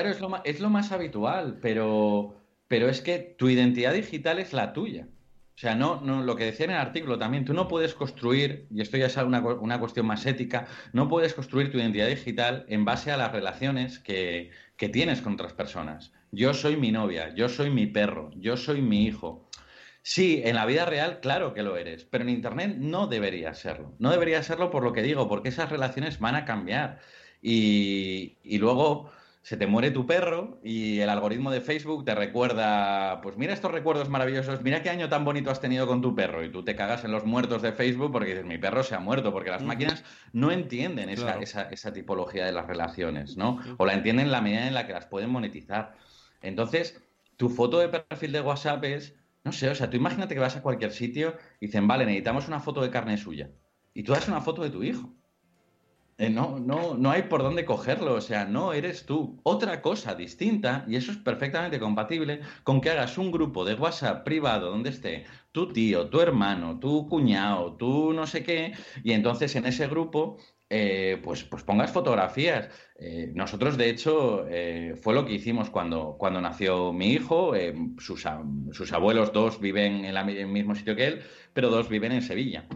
es lo más, es lo más habitual, pero, pero es que tu identidad digital es la tuya. O sea, no, no, lo que decía en el artículo también, tú no puedes construir, y esto ya es una, una cuestión más ética, no puedes construir tu identidad digital en base a las relaciones que, que tienes con otras personas. Yo soy mi novia, yo soy mi perro, yo soy mi hijo. Sí, en la vida real, claro que lo eres, pero en Internet no debería serlo. No debería serlo por lo que digo, porque esas relaciones van a cambiar. Y, y luego se te muere tu perro y el algoritmo de Facebook te recuerda, pues mira estos recuerdos maravillosos, mira qué año tan bonito has tenido con tu perro y tú te cagas en los muertos de Facebook porque dices, mi perro se ha muerto, porque las máquinas no entienden esa, esa, esa, tipología de las relaciones, ¿no? O la entienden en la medida en la que las pueden monetizar. Entonces, tu foto de perfil de WhatsApp es, no sé, o sea, tú imagínate que vas a cualquier sitio y dicen, vale, necesitamos una foto de carne suya. Y tú das una foto de tu hijo. Eh, no, no, no hay por dónde cogerlo, o sea, no eres tú. Otra cosa distinta, y eso es perfectamente compatible con que hagas un grupo de WhatsApp privado donde esté tu tío, tu hermano, tu cuñado, tu no sé qué, y entonces en ese grupo eh, pues, pues pongas fotografías. Eh, nosotros, de hecho, fue lo que hicimos cuando, cuando nació mi hijo. sus, sus, abuelos, dos viven en, en el mismo sitio que él, pero dos viven en Sevilla.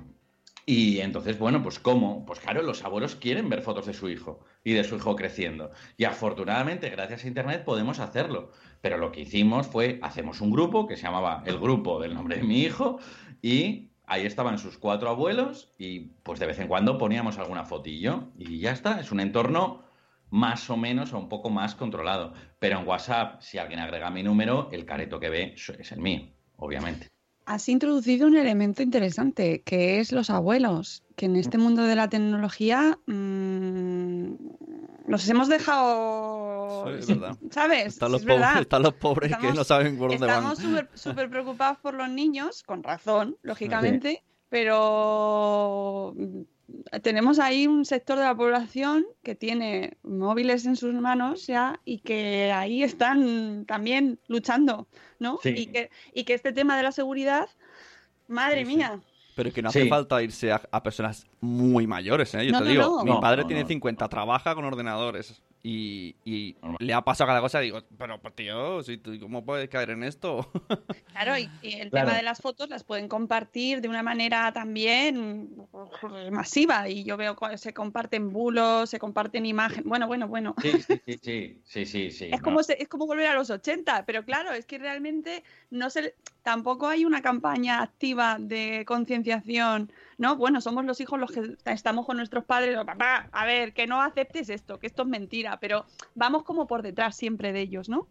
Y entonces, bueno, pues ¿cómo? Pues claro, los abuelos quieren ver fotos de su hijo y de su hijo creciendo. Y afortunadamente, gracias a Internet, podemos hacerlo. Pero lo que hicimos fue, hacemos un grupo que se llamaba el grupo del nombre de mi hijo y ahí estaban sus cuatro abuelos y pues de vez en cuando poníamos alguna fotillo y ya está. Es un entorno más o menos o un poco más controlado. Pero en WhatsApp, si alguien agrega mi número, el careto que ve es el mío, obviamente. Has introducido un elemento interesante, que es los abuelos, que en este mundo de la tecnología mmm, nos hemos dejado, ¿sabes? Están los, pobres, están los pobres que no saben por dónde van. Estamos súper preocupados por los niños, con razón, lógicamente, pero tenemos ahí un sector de la población que tiene móviles en sus manos ya y que ahí están también luchando, ¿no? Y, que, y que este tema de la seguridad, madre mía. Pero que no hace falta irse a, personas muy mayores, ¿eh? Yo te digo, mi padre tiene 50, trabaja con ordenadores. Y, le ha pasado cada cosa, digo, pero pues, tío, ¿cómo puedes caer en esto? Claro, y, el tema de las fotos las pueden compartir de una manera también masiva. Y yo veo que se comparten bulos, se comparten imágenes. Bueno, bueno, bueno. Sí, sí, sí, sí, sí, sí, es, como es como volver a los 80, pero claro, es que realmente no se, tampoco hay una campaña activa de concienciación ¿no? Bueno, somos los hijos los que estamos con nuestros padres, papá, a ver, que no aceptes esto, que esto es mentira, pero vamos como por detrás siempre de ellos, ¿no?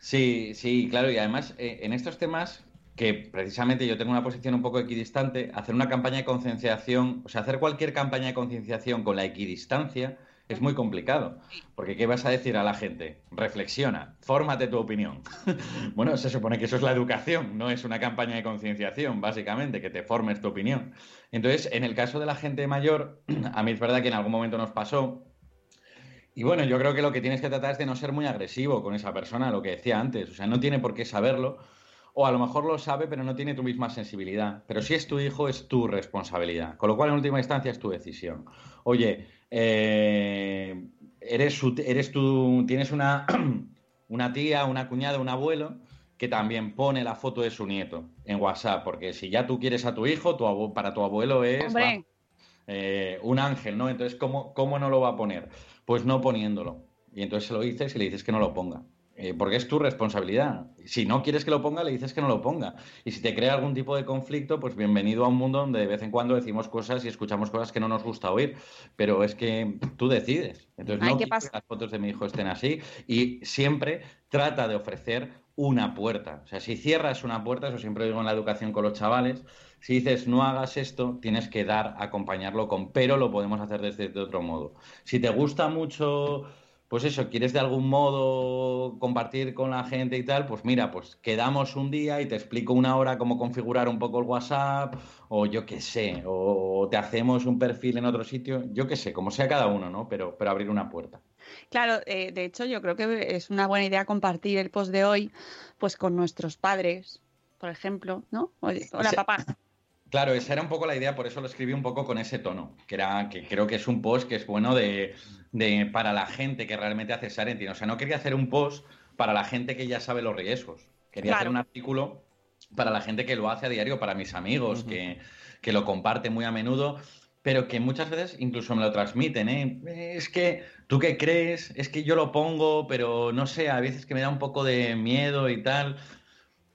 Sí, sí, claro, y además eh, en estos temas que precisamente yo tengo una posición un poco equidistante, hacer una campaña de concienciación, o sea, hacer cualquier campaña de concienciación con la equidistancia es muy complicado. Porque ¿qué vas a decir a la gente? Reflexiona, fórmate tu opinión. bueno, se supone que eso es la educación, no es una campaña de concienciación, básicamente, que te formes tu opinión. Entonces, en el caso de la gente mayor, a mí es verdad que en algún momento nos pasó. Y bueno, yo creo que lo que tienes que tratar es de no ser muy agresivo con esa persona, lo que decía antes. O sea, no tiene por qué saberlo. O a lo mejor lo sabe, pero no tiene tu misma sensibilidad. Pero si es tu hijo, es tu responsabilidad. Con lo cual, en última instancia, es tu decisión. Oye, eh, eres, eres tú, tienes una, una tía, una cuñada, un abuelo que también pone la foto de su nieto en WhatsApp, porque si ya tú quieres a tu hijo, tu para tu abuelo es eh, un ángel, ¿no? Entonces, ¿cómo, ¿cómo no lo va a poner? Pues no poniéndolo. Y entonces se lo dices y le dices que no lo ponga. Eh, porque es tu responsabilidad. Si no quieres que lo ponga, le dices que no lo ponga. Y si te crea algún tipo de conflicto, pues bienvenido a un mundo donde de vez en cuando decimos cosas y escuchamos cosas que no nos gusta oír. Pero es que tú decides. Entonces, no que las fotos de mi hijo estén así. Y siempre trata de ofrecer una puerta. O sea, si cierras una puerta, eso siempre digo en la educación con los chavales, si dices no hagas esto, tienes que dar, acompañarlo con, pero lo podemos hacer desde de otro modo. Si te gusta mucho pues eso, quieres de algún modo compartir con la gente y tal, pues mira, pues quedamos un día y te explico una hora cómo configurar un poco el WhatsApp, o yo qué sé, o te hacemos un perfil en otro sitio, yo qué sé, como sea cada uno, ¿no? Pero, pero abrir una puerta. Claro, eh, de hecho yo creo que es una buena idea compartir el post de hoy, pues con nuestros padres, por ejemplo, ¿no? Hola, papá. Claro, esa era un poco la idea, por eso lo escribí un poco con ese tono, que era que creo que es un post que es bueno de, para la gente que realmente hace Sarentin. O sea, no quería hacer un post para la gente que ya sabe los riesgos. Quería hacer un artículo para la gente que lo hace a diario, para mis amigos, que, que lo comparte muy a menudo pero que muchas veces incluso me lo transmiten, ¿eh? Es que, ¿tú qué crees? Es que yo lo pongo, pero no sé, a veces que me da un poco de miedo y tal.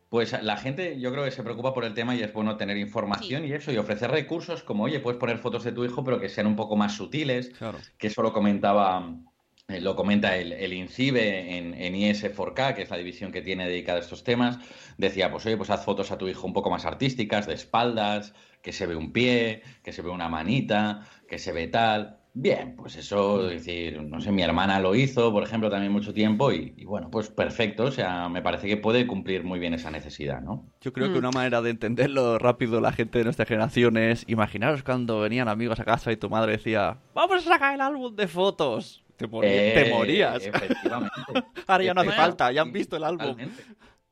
Pues la gente yo creo que se preocupa por el tema y es bueno tener información y eso, y ofrecer recursos como, oye, puedes poner fotos de tu hijo, pero que sean un poco más sutiles, que eso lo comentaba, eh, lo comenta el, el INCIBE en, en, IS4K, que es la división que tiene dedicada a estos temas, decía, pues oye, pues haz fotos a tu hijo un poco más artísticas, de espaldas, que se ve un pie, que se ve una manita, que se ve tal. Bien, pues eso, es decir, no sé, mi hermana lo hizo, por ejemplo, también mucho tiempo y, bueno, pues perfecto, o sea, me parece que puede cumplir muy bien esa necesidad, ¿no? Yo creo que mm. una manera de entenderlo rápido la gente de nuestra generación es, imaginaros cuando venían amigos a casa y tu madre decía, vamos a sacar el álbum de fotos. Te, eh, morías. Efectivamente. Ahora ya no hace falta, ya han visto el álbum.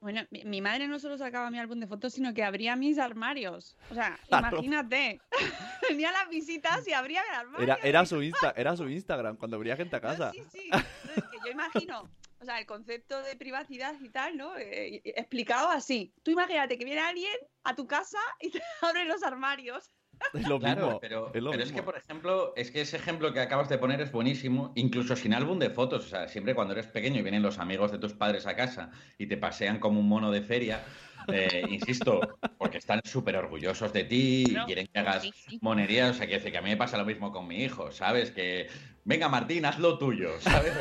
Bueno, mi, madre no solo sacaba mi álbum de fotos, sino que abría mis armarios. O sea, imagínate. Venía a las visitas y abría el armario. Era, era, su Insta, era su Instagram cuando abría gente a casa. sí, sí. que yo imagino, o sea, el concepto de privacidad y tal, ¿no? Eh, explicado así. Tú imagínate que viene alguien a tu casa y te abre los armarios. Es lo mismo. Pero, es, que, por ejemplo, es que ese ejemplo que acabas de poner es buenísimo, incluso sin álbum de fotos. O sea, siempre cuando eres pequeño y vienen los amigos de tus padres a casa y te pasean como un mono de feria, eh, insisto, porque están súper orgullosos de ti y quieren que hagas monerías. O sea, que, que a mí me pasa lo mismo con mi hijo, ¿sabes? Que, venga, Martín, haz lo tuyo, ¿sabes?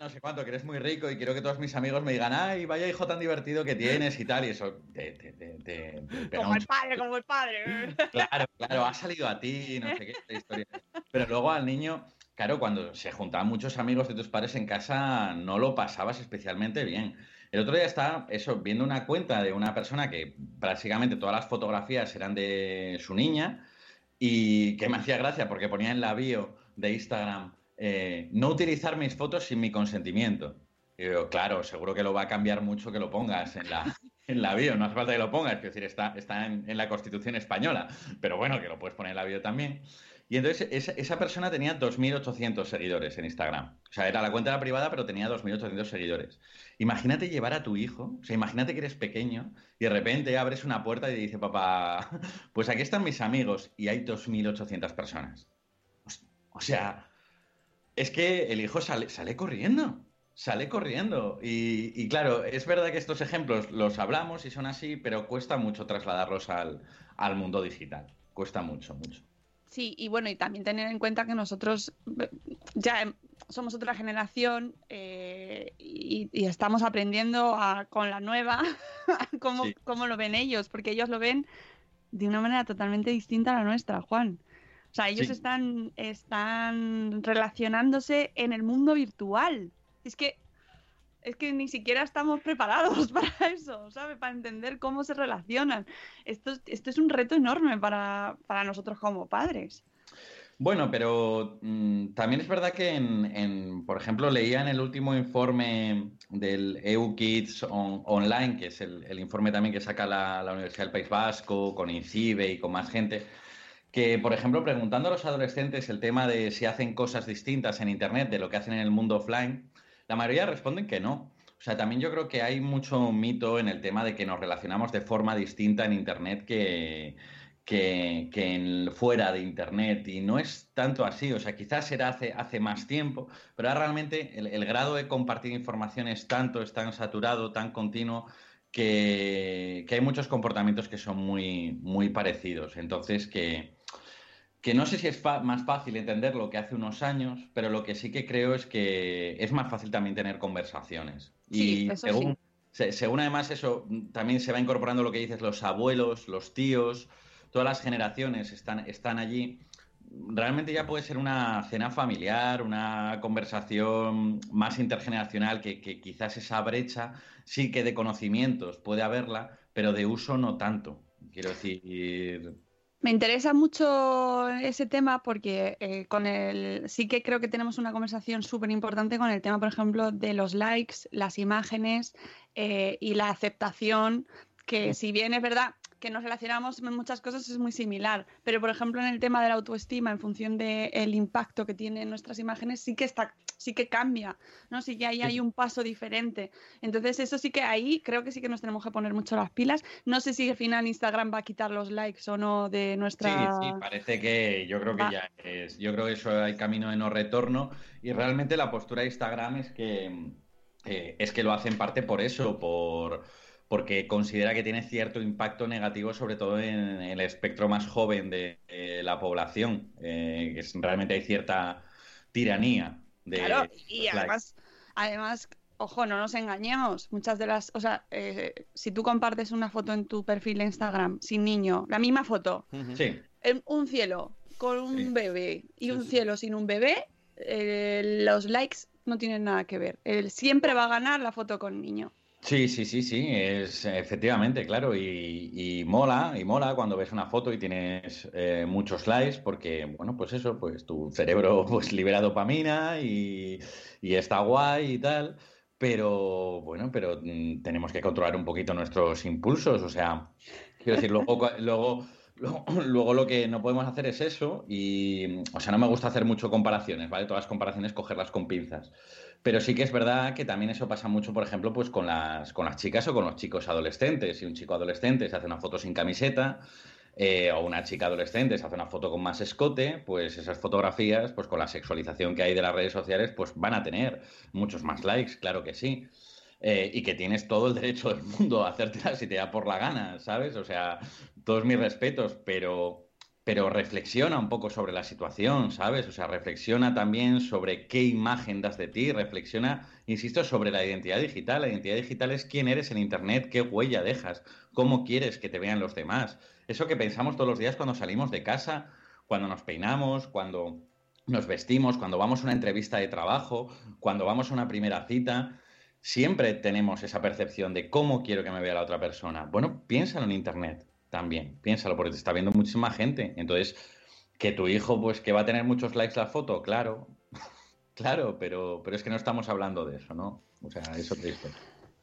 No sé cuánto, que eres muy rico y quiero que todos mis amigos me digan, ay, vaya hijo tan divertido que tienes y tal, y eso Como el padre, como el padre. Claro, claro, ha salido a ti, no sé qué, historia. Pero luego al niño, claro, cuando se juntaban muchos amigos de tus padres en casa, no lo pasabas especialmente bien. El otro día estaba, eso, viendo una cuenta de una persona que prácticamente todas las fotografías eran de su niña y que me hacía gracia porque ponía en la bio de Instagram eh, no utilizar mis fotos sin mi consentimiento. Y digo, claro, seguro que lo va a cambiar mucho que lo pongas en la, en la bio, no hace falta que lo pongas, es decir, está, está en, la Constitución española, pero bueno, que lo puedes poner en la bio también. Y entonces esa, persona tenía 2.800 seguidores en Instagram. O sea, era la cuenta era privada, pero tenía 2.800 seguidores. Imagínate llevar a tu hijo, o sea, imagínate que eres pequeño y de repente abres una puerta y te dice, papá, pues aquí están mis amigos y hay 2.800 personas. O sea, es que el hijo sale, sale corriendo, sale corriendo. Y, claro, es verdad que estos ejemplos los hablamos y son así, pero cuesta mucho trasladarlos al, mundo digital. Cuesta mucho, mucho. Sí, y bueno, y también tener en cuenta que nosotros eh, ya somos otra generación eh, y, estamos aprendiendo con la nueva cómo, cómo, lo ven ellos, porque ellos lo ven de una manera totalmente distinta a la nuestra, Juan. O sea, ellos están, están relacionándose en el mundo virtual. Es que, es que ni siquiera estamos preparados para eso, ¿sabes? Para entender cómo se relacionan. Esto, esto es un reto enorme para, nosotros como padres. Bueno, pero mm, también es verdad que, en, por ejemplo, leía en el último informe del EU Kids Online, que es el, informe también que saca la, la, Universidad del País Vasco, con INCIBE y con más gente, que, por ejemplo, preguntando a los adolescentes el tema de si hacen cosas distintas en Internet de lo que hacen en el mundo offline, la mayoría responden que no. O sea, también yo creo que hay mucho mito en el tema de que nos relacionamos de forma distinta en Internet que, que, en, fuera de Internet. Y no es tanto así. O sea, quizás era hace, hace más tiempo, pero ahora realmente el, el grado de compartir información es tanto, es tan saturado, tan continuo, que, que, hay muchos comportamientos que son muy, muy parecidos. Entonces, que, que no sé si es más fácil entender lo que hace unos años, pero lo que sí que creo es que es más fácil también tener conversaciones. y según, según además eso, también se va incorporando lo que dices, los abuelos, los tíos, todas las generaciones están, están allí. Realmente ya puede ser una cena familiar, una conversación más intergeneracional, que, que quizás esa brecha sí que de conocimientos puede haberla, pero de uso no tanto. Quiero decir, me interesa mucho ese tema porque eh, con el sí que creo que tenemos una conversación súper importante con el tema, por ejemplo, de los likes, las imágenes eh, y la aceptación, que si bien es verdad, que nos relacionamos en muchas cosas es muy similar, pero por ejemplo en el tema de la autoestima, en función del impacto que tienen nuestras imágenes, sí que está, sí que cambia, ¿no? Sí que ahí hay un paso diferente. Entonces eso sí que ahí creo que sí que nos tenemos que poner mucho las pilas. No sé si al final Instagram va a quitar los likes o no de nuestra... Sí, sí, parece que yo creo que ya es, yo creo que eso hay camino de no retorno y realmente la postura de Instagram es que, eh, es que lo hace en parte por eso, por porque considera que tiene cierto impacto negativo, sobre todo en el espectro más joven de, la población, eh, que realmente hay cierta tiranía. De, claro, y además, además, ojo, no nos engañemos, muchas de las, o sea, eh, si tú compartes una foto en tu perfil de Instagram sin niño, la misma foto, sí. un cielo con un bebé y un cielo sin un bebé, eh, los likes no tienen nada que ver. siempre va a ganar la foto con niño. Sí, sí, sí, sí, es efectivamente, claro, y, mola, y mola cuando ves una foto y tienes eh, muchos likes, porque, bueno, pues eso, pues tu cerebro pues libera dopamina y, y está guay y tal, pero, bueno, pero mm, tenemos que controlar un poquito nuestros impulsos, o sea, quiero decir, luego, luego, luego, lo que no podemos hacer es eso, y, o sea, no me gusta hacer mucho comparaciones, ¿vale? Todas las comparaciones cogerlas con pinzas. Pero sí que es verdad que también eso pasa mucho, por ejemplo, pues con las, con las chicas o con los chicos adolescentes. Si un chico adolescente se hace una foto sin camiseta eh, o una chica adolescente se hace una foto con más escote, pues esas fotografías, pues con la sexualización que hay de las redes sociales, pues van a tener muchos más likes, claro que sí. Eh, y que tienes todo el derecho del mundo a hacértela si te da por la gana, ¿sabes? O sea, todos mis respetos, pero pero reflexiona un poco sobre la situación, ¿sabes? O sea, reflexiona también sobre qué imagen das de ti, reflexiona, insisto, sobre la identidad digital. La identidad digital es quién eres en Internet, qué huella dejas, cómo quieres que te vean los demás. Eso que pensamos todos los días cuando salimos de casa, cuando nos peinamos, cuando nos vestimos, cuando vamos a una entrevista de trabajo, cuando vamos a una primera cita. Siempre tenemos esa percepción de cómo quiero que me vea la otra persona. Bueno, piénsalo en Internet también. Piénsalo, porque te está viendo muchísima gente. Entonces, que tu hijo, pues que va a tener muchos likes la foto, claro. claro, pero, pero es que no estamos hablando de eso, ¿no? O sea, eso triste.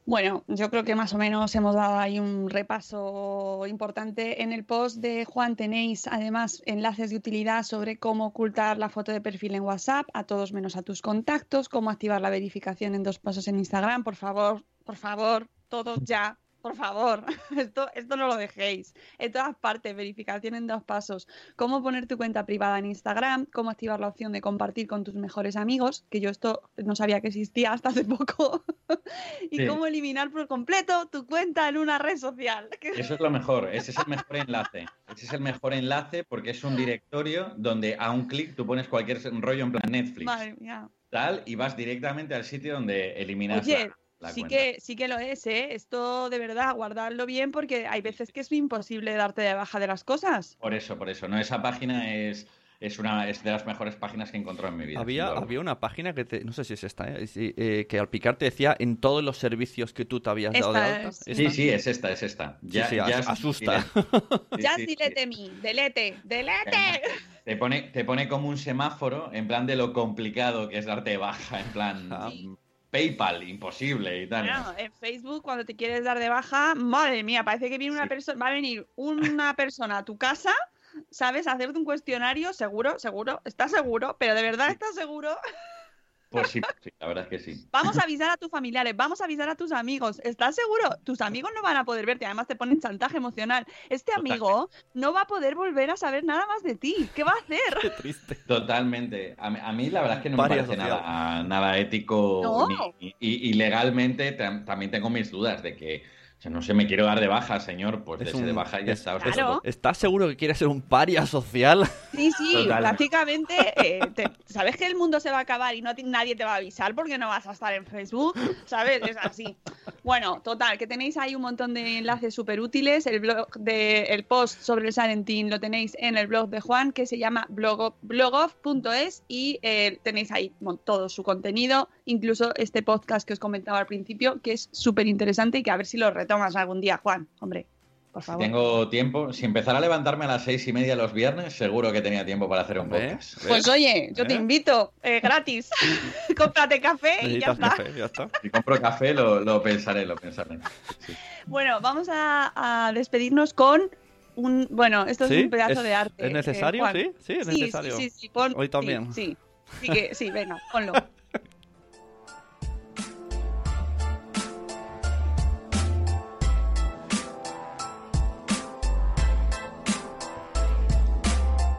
Bueno, yo creo que más o menos hemos dado ahí un repaso importante. En el post de Juan tenéis además enlaces de utilidad sobre cómo ocultar la foto de perfil en WhatsApp a todos menos a tus contactos, cómo activar la verificación en dos pasos en Instagram. Por favor, por favor, todos ya, por favor, esto, esto no lo dejéis. En todas partes, verificación en dos pasos. Cómo poner tu cuenta privada en Instagram, cómo activar la opción de compartir con tus mejores amigos, que yo esto no sabía que existía hasta hace poco. y cómo eliminar por completo tu cuenta en una red social. Eso es lo mejor, ese es el mejor enlace. Ese es el mejor enlace porque es un directorio donde a un clic tú pones cualquier rollo en plan Netflix. Madre mía. Tal, y vas directamente al sitio donde eliminas sí que, sí que lo es, ¿eh? Esto de verdad, guardarlo bien porque hay veces que es imposible darte de baja de las cosas. Por eso, por eso. No, esa página es, es una es de las mejores páginas que encontró en mi vida. Había, había una página que te, no sé si es esta, ¿eh? Eh, que al picar te decía en todos los servicios que tú te habías dado de alta. Sí, sí, es esta, es esta. Ya, ya asusta. ya dilete mí, delete, delete. Te pone, te pone como un semáforo en plan de lo complicado que es darte de baja, en plan. Ah. PayPal, imposible y tal. Bueno, en Facebook, cuando te quieres dar de baja, madre mía, parece que viene una persona, va a venir una persona a tu casa, ¿sabes? A hacerte un cuestionario, seguro, seguro, ¿estás seguro? Pero de verdad estás seguro. Pues sí, la verdad es que sí. Vamos a avisar a tus familiares, vamos a avisar a tus amigos. ¿Estás seguro? Tus amigos no van a poder verte, además te ponen chantaje emocional. Este amigo no va a poder volver a saber nada más de ti. ¿Qué va a hacer? Qué triste. Totalmente. A mí, la verdad es que no me parece nada, nada ético y, legalmente también tengo mis dudas de que o sea, no sé, me quiero dar de baja, señor, pues de, de baja ya está. ¿Estás seguro que quieres ser un paria social? Sí, sí, prácticamente. Eh, sabes que el mundo se va a acabar y no nadie te va a avisar porque no vas a estar en Facebook, ¿sabes? Es así. Bueno, total, que tenéis ahí un montón de enlaces súper útiles. El blog de, el post sobre el Salentín lo tenéis en el blog de Juan, que se llama blogoff.es y eh, tenéis ahí todo su contenido, incluso este podcast que os comentaba al principio, que es súper interesante y que a ver si lo tomas algún día, Juan, hombre. por Si favor. tengo tiempo, si empezara a levantarme a las seis y media los viernes, seguro que tenía tiempo para hacer un ¿Ves? podcast. ¿Ves? Pues oye, yo te ¿Eh? invito, eh, gratis. Cómprate café y ya está. café, ya está. Si compro café, lo, lo pensaré, lo pensaré. Sí. Bueno, vamos a, a despedirnos con un. Bueno, esto es ¿Sí? un pedazo ¿Es- de arte. ¿Es necesario? Juan. sí, sí, es Sí, necesario. Sí, sí, sí, pon- Hoy sí, también. Sí, sí, que, sí, venga, ponlo.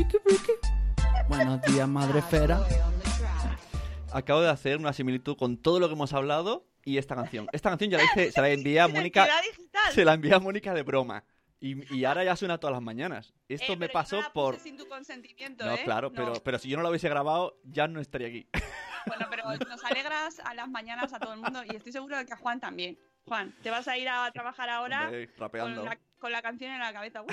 Friki, friki. Buenos días, madre esfera. Acabo de hacer una similitud con todo lo que hemos hablado y esta canción. Esta canción ya la hice, se la envié a Mónica. Se la envié a Mónica de broma. Y, y ahora ya suena todas las mañanas. Esto Eh, me pasó no la puse por. Sin tu consentimiento, No, ¿eh? claro, No. pero, pero si yo no lo hubiese grabado, ya no estaría aquí. Bueno, pero nos alegras a las mañanas a todo el mundo y estoy seguro de que a Juan también. Juan, te vas a ir a trabajar ahora Hombre, con rapeando. la, con la canción en la cabeza. Uy,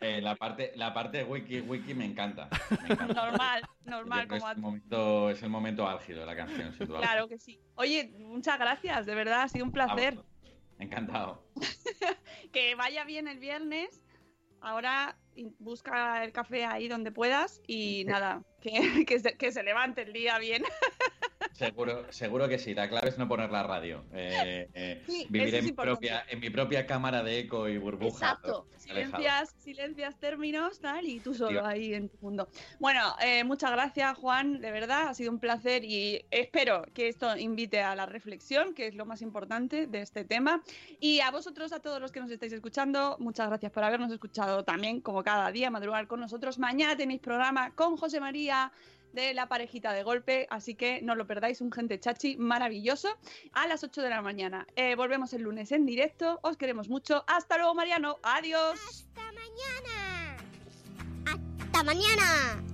Eh, la, parte, la parte de wiki, wiki me encanta. Me encanta. normal, normal. Como a- es, el momento, es el momento álgido de la canción, sin duda. Claro que sí. Oye, muchas gracias, de verdad, ha sido un placer. Encantado. Que vaya bien el viernes. Ahora busca el café ahí donde puedas y nada, que, que se, que se levante el día bien. Seguro, seguro que sí. La clave es no poner la radio. Eh, eh, Sí, vivir en mi, propia, en mi propia cámara de eco y burbuja. Exacto. Silencias, silencias términos, tal, y tú solo Tío. ahí en tu mundo. Bueno, eh, muchas gracias, Juan, de verdad, ha sido un placer y espero que esto invite a la reflexión, que es lo más importante de este tema. Y a vosotros, a todos los que nos estáis escuchando, muchas gracias por habernos escuchado también, como cada día, madrugar con nosotros. Mañana tenéis programa con José María de la parejita de golpe, así que no lo perdáis, un gente chachi maravilloso a las 8 de la mañana. Eh, volvemos el lunes en directo, os queremos mucho. Hasta luego, Mariano, adiós. Hasta mañana. Hasta mañana.